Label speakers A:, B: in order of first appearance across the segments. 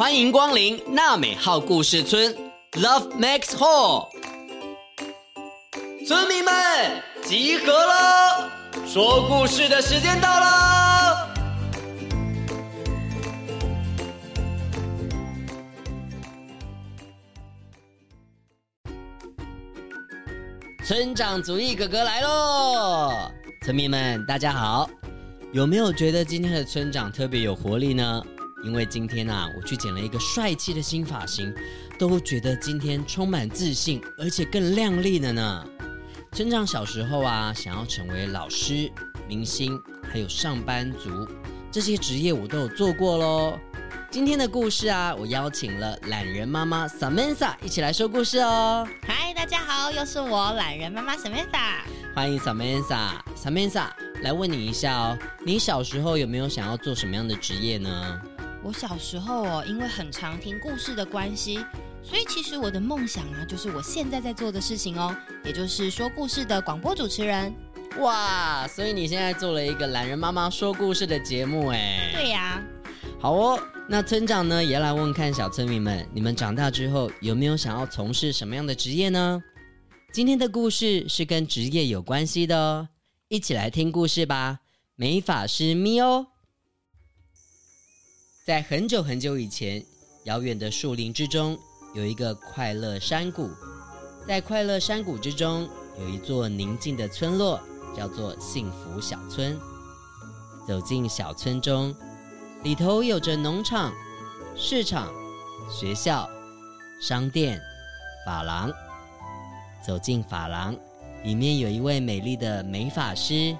A: 欢迎光临娜美号故事村，Love Max Hall。村民们集合了，说故事的时间到了。村长祖义哥哥来喽！村民们，大家好。有没有觉得今天的村长特别有活力呢？因为今天啊，我去剪了一个帅气的新发型，都觉得今天充满自信，而且更亮丽了呢。村长小时候啊，想要成为老师、明星，还有上班族，这些职业我都有做过喽。今天的故事啊，我邀请了懒人妈妈 Samantha 一起来说故事哦。
B: 嗨，大家好，又是我懒人妈妈 Samantha。
A: 欢迎 Samantha，Samantha。来问你一下哦，你小时候有没有想要做什么样的职业呢？
B: 我小时候哦，因为很常听故事的关系，所以其实我的梦想啊，就是我现在在做的事情哦，也就是说故事的广播主持人。
A: 哇，所以你现在做了一个懒人妈妈说故事的节目哎。
B: 对呀。
A: 好哦，那村长呢，也来问问看小村民们，你们长大之后有没有想要从事什么样的职业呢？今天的故事是跟职业有关系的哦。一起来听故事吧，美法师咪欧。在很久很久以前，遥远的树林之中，有一个快乐山谷。在快乐山谷之中，有一座宁静的村落，叫做幸福小村。走进小村中，里头有着农场、市场、学校、商店、发廊。走进发廊。里面有一位美丽的美发师，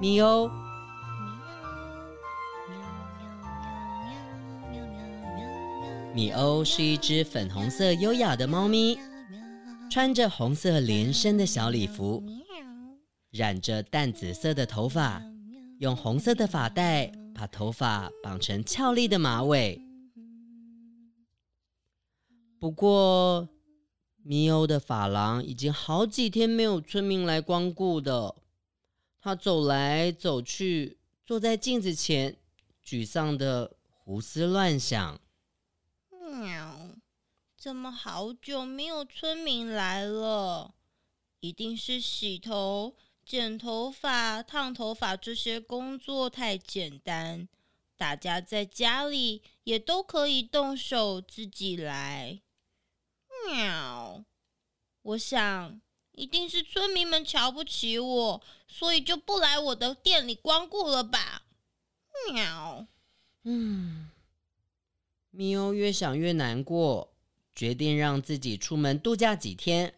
A: 米欧。米欧是一只粉红色优雅的猫咪，穿着红色连身的小礼服，染着淡紫色的头发，用红色的发带把头发绑成俏丽的马尾。不过，米欧的发廊已经好几天没有村民来光顾的，他走来走去，坐在镜子前，沮丧的胡思乱想。
B: 喵，怎么好久没有村民来了？一定是洗头、剪头发、烫头发这些工作太简单，大家在家里也都可以动手自己来。喵，我想一定是村民们瞧不起我，所以就不来我的店里光顾了吧。喵，
A: 嗯，咪欧越想越难过，决定让自己出门度假几天，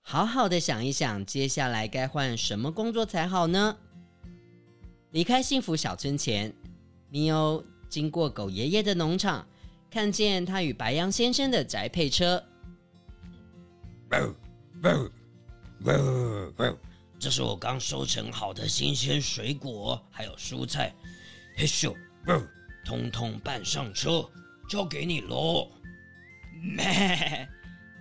A: 好好的想一想接下来该换什么工作才好呢？离开幸福小村前，咪欧经过狗爷爷的农场，看见他与白羊先生的宅配车。这是我刚收成好的新鲜水果，还有蔬菜，嘿咻，通通搬上车，交给你喽。咩，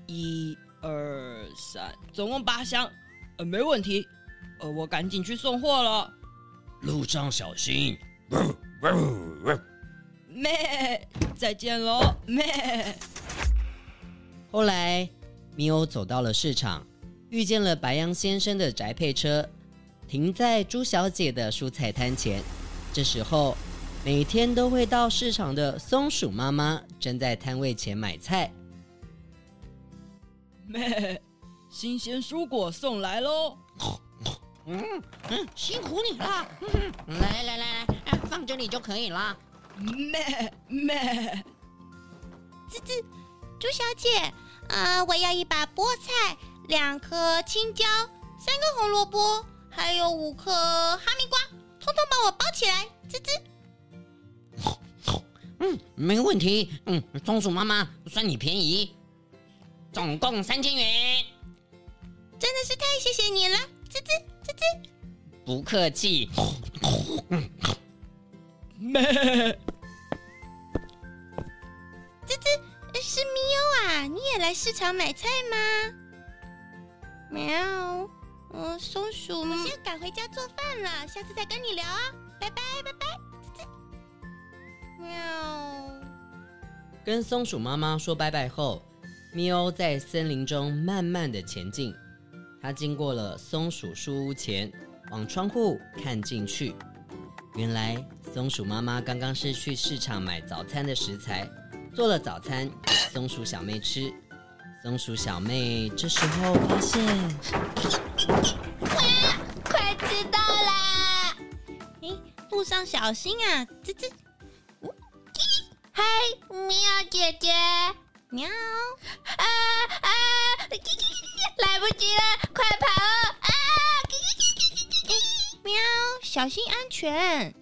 A: 一二三，总共八箱，呃，没问题，呃，我赶紧去送货了，路上小心。咩，再见喽，咩。后来。咪欧走到了市场，遇见了白羊先生的宅配车，停在朱小姐的蔬菜摊前。这时候，每天都会到市场的松鼠妈妈正在摊位前买菜。咩，新鲜蔬果送来喽！
C: 嗯嗯，辛苦你了。嗯，来来来来，放这里就可以了。
A: 咩咩，
B: 滋滋，朱小姐。啊、呃！我要一把菠菜，两颗青椒，三个红萝卜，还有五颗哈密瓜，通通帮我包起来。滋滋。
C: 嗯，没问题。嗯，松鼠妈妈算你便宜，总共三千元。
B: 真的是太谢谢你了。滋滋滋滋。
C: 不客气。
A: 咩。
B: 滋滋。是咪欧啊！你也来市场买菜吗？喵，嗯，松鼠，我先赶回家做饭了，下次再跟你聊啊，拜拜拜拜。喵，
A: 跟松鼠妈妈说拜拜后，咪欧在森林中慢慢的前进。他经过了松鼠书屋前，往窗户看进去。原来松鼠妈妈刚刚是去市场买早餐的食材，做了早餐给松鼠小妹吃。松鼠小妹这时候发现，
B: 哇，快迟到啦！诶，路上小心啊！吱吱。
C: 姐姐，
B: 喵！
C: 啊啊！来不及了，快跑哦！啊！
B: 喵，小心安全。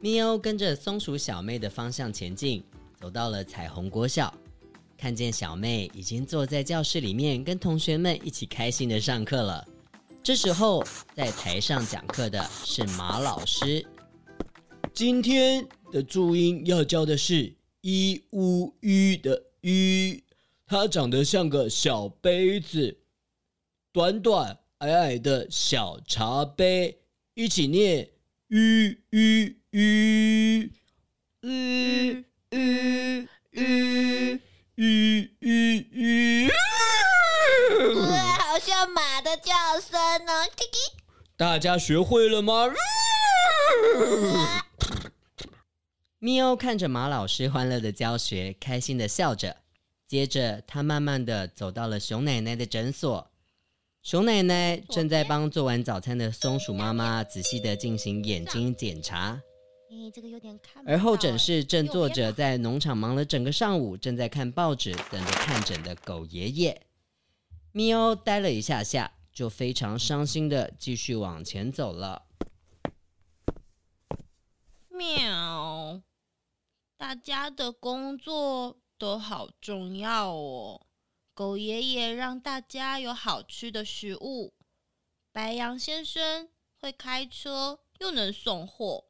A: 咪欧跟着松鼠小妹的方向前进，走到了彩虹国小，看见小妹已经坐在教室里面，跟同学们一起开心的上课了。这时候，在台上讲课的是马老师。今天的注音要教的是“一乌鱼”的“鱼”，它长得像个小杯子，短短矮矮的小茶杯。一起念“鱼鱼鱼”，鱼鱼鱼鱼鱼鱼。
C: 哇，好像马的叫声哦！
A: 大家学会了吗？咪欧看着马老师欢乐的教学，开心的笑着。接着，他慢慢的走到了熊奶奶的诊所。熊奶奶正在帮做完早餐的松鼠妈妈仔细的进行眼睛检查。
B: 诶，这个有点看。
A: 而候诊室正坐着在农场忙了整个上午，正在看报纸等着看诊的狗爷爷。咪欧呆了一下下，就非常伤心的继续往前走了。
B: 喵。大家的工作都好重要哦。狗爷爷让大家有好吃的食物，白羊先生会开车又能送货，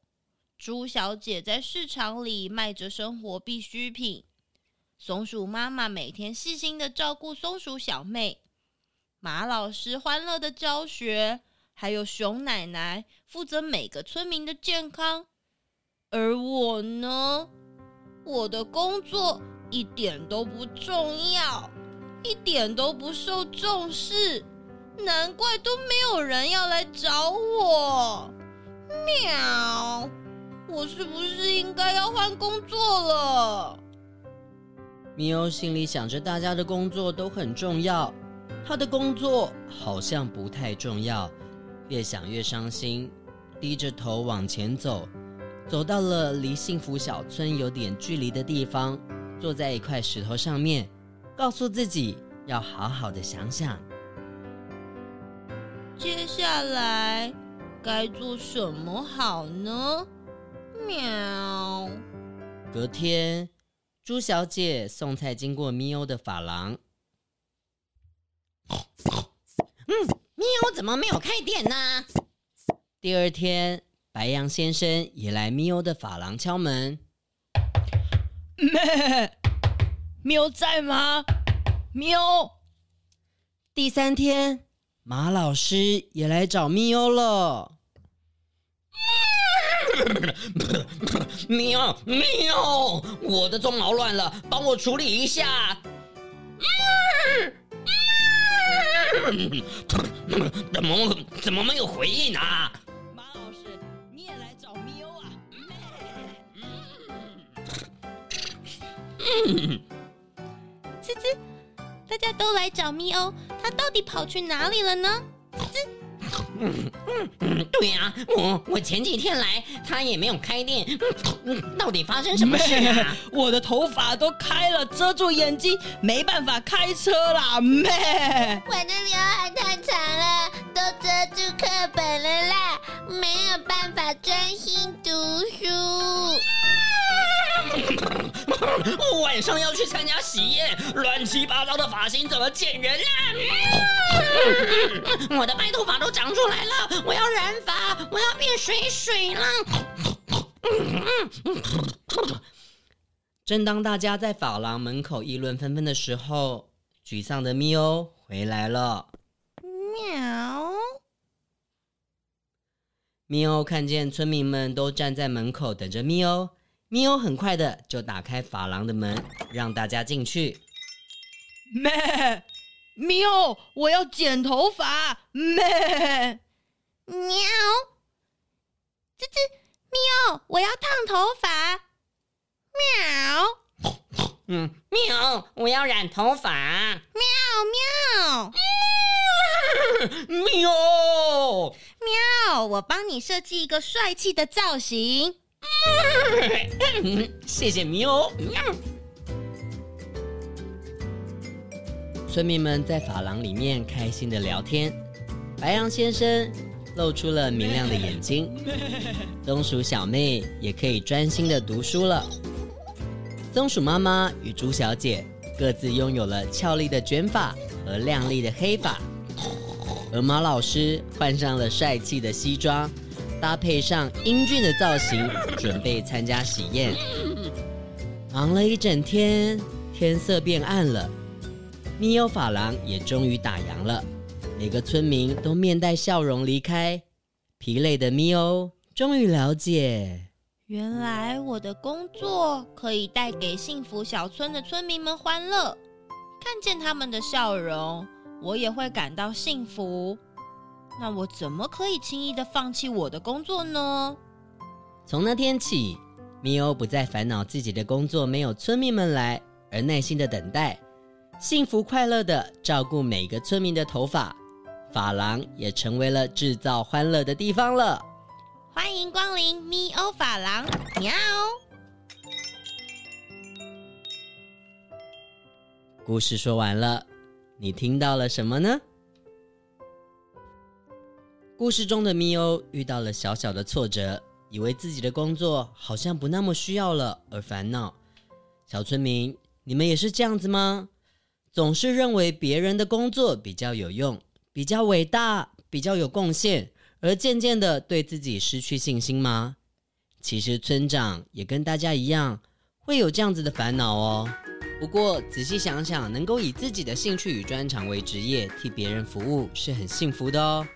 B: 猪小姐在市场里卖着生活必需品，松鼠妈妈每天细心的照顾松鼠小妹，马老师欢乐的教学，还有熊奶奶负责每个村民的健康，而我呢？我的工作一点都不重要，一点都不受重视，难怪都没有人要来找我。喵，我是不是应该要换工作了？
A: 米欧心里想着，大家的工作都很重要，他的工作好像不太重要，越想越伤心，低着头往前走。走到了离幸福小村有点距离的地方，坐在一块石头上面，告诉自己要好好的想想，
B: 接下来该做什么好呢？喵。
A: 隔天，朱小姐送菜经过咪欧的发廊。
C: 嗯，咪欧怎么没有开店呢？
A: 第二天。白羊先生也来咪欧的发廊敲门。
D: 咩？咪欧在吗？咪欧。
A: 第三天，马老师也来找咪欧了。
E: 咪欧，咪欧，我的鬃毛乱了，帮我处理一下。怎么怎么没有回应啊？
B: 嗯，吱吱，大家都来找咪欧，他到底跑去哪里了呢？吱吱，
E: 嗯。嗯。嗯，对、啊，我我前几天来，他也没有开店，嗯，到底发生什么事啊？
D: 我的头发都开了，遮住眼睛，没办法开车啦！妹？
C: 我的刘海太长了，都遮住课本了啦，没法专心读书。
E: 晚上要去参加喜宴，乱七八糟的发型怎么见人啊？我的白头发都长出来了，我要染发，我要变水水了。
A: 正当大家在发廊门口议论纷纷的时候，沮丧的咪欧回来了。
B: 喵！
A: 咪欧看见村民们都站在门口等着咪欧。咪欧很快的就打开发廊的门，让大家进去。
D: 咩，咪欧，我要剪头发。咩，
C: 喵，吱吱，咪欧，我要烫头发。喵，
E: 嗯，喵，我要染头发。
C: 喵喵，
E: 喵，
B: 喵，我帮你设计一个帅气的造型。
E: 谢谢咪欧。
A: 村民们在发廊里面开心的聊天，白羊先生露出了明亮的眼睛，松鼠小妹也可以专心的读书了。松鼠妈妈与猪小姐各自拥有了俏丽的卷发和亮丽的黑发，而马老师换上了帅气的西装，搭配上英俊的造型，准备参加喜宴。忙了一整天，天色变暗了。咪欧发廊也终于打烊了，每个村民都面带笑容离开。疲累的咪欧终于了解，
B: 原来我的工作可以带给幸福小村的村民们欢乐，看见他们的笑容，我也会感到幸福。那我怎么可以轻易的放弃我的工作呢？
A: 从那天起，米欧不再烦恼自己的工作没有村民们来，而耐心的等待。幸福快乐的照顾每个村民的头发，发廊也成为了制造欢乐的地方了。
B: 欢迎光临米欧发廊，喵！
A: 故事说完了，你听到了什么呢？故事中的咪欧遇到了小小的挫折，以为自己的工作好像不那么需要了而烦恼。小村民，你们也是这样子吗？总是认为别人的工作比较有用、比较伟大、比较有贡献，而渐渐的对自己失去信心吗？其实村长也跟大家一样，会有这样子的烦恼哦。不过仔细想想，能够以自己的兴趣与专长为职业，替别人服务，是很幸福的哦。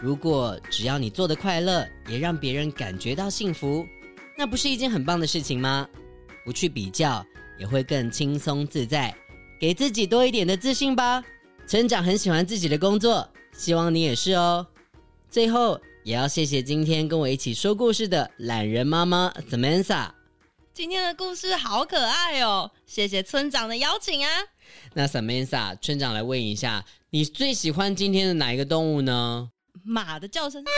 A: 如果只要你做得快乐，也让别人感觉到幸福，那不是一件很棒的事情吗？不去比较，也会更轻松自在。给自己多一点的自信吧。村长很喜欢自己的工作，希望你也是哦。最后，也要谢谢今天跟我一起说故事的懒人妈妈 Samantha。
B: 今天的故事好可爱哦，谢谢村长的邀请啊。
A: 那 Samantha，村长来问一下，你最喜欢今天的哪一个动物呢？
B: 马的叫声。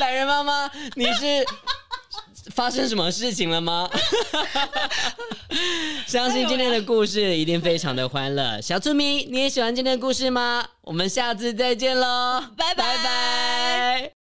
A: 懒人妈妈，你是？发生什么事情了吗？相信今天的故事一定非常的欢乐。小村民，你也喜欢今天的故事吗？我们下次再见喽，拜拜拜。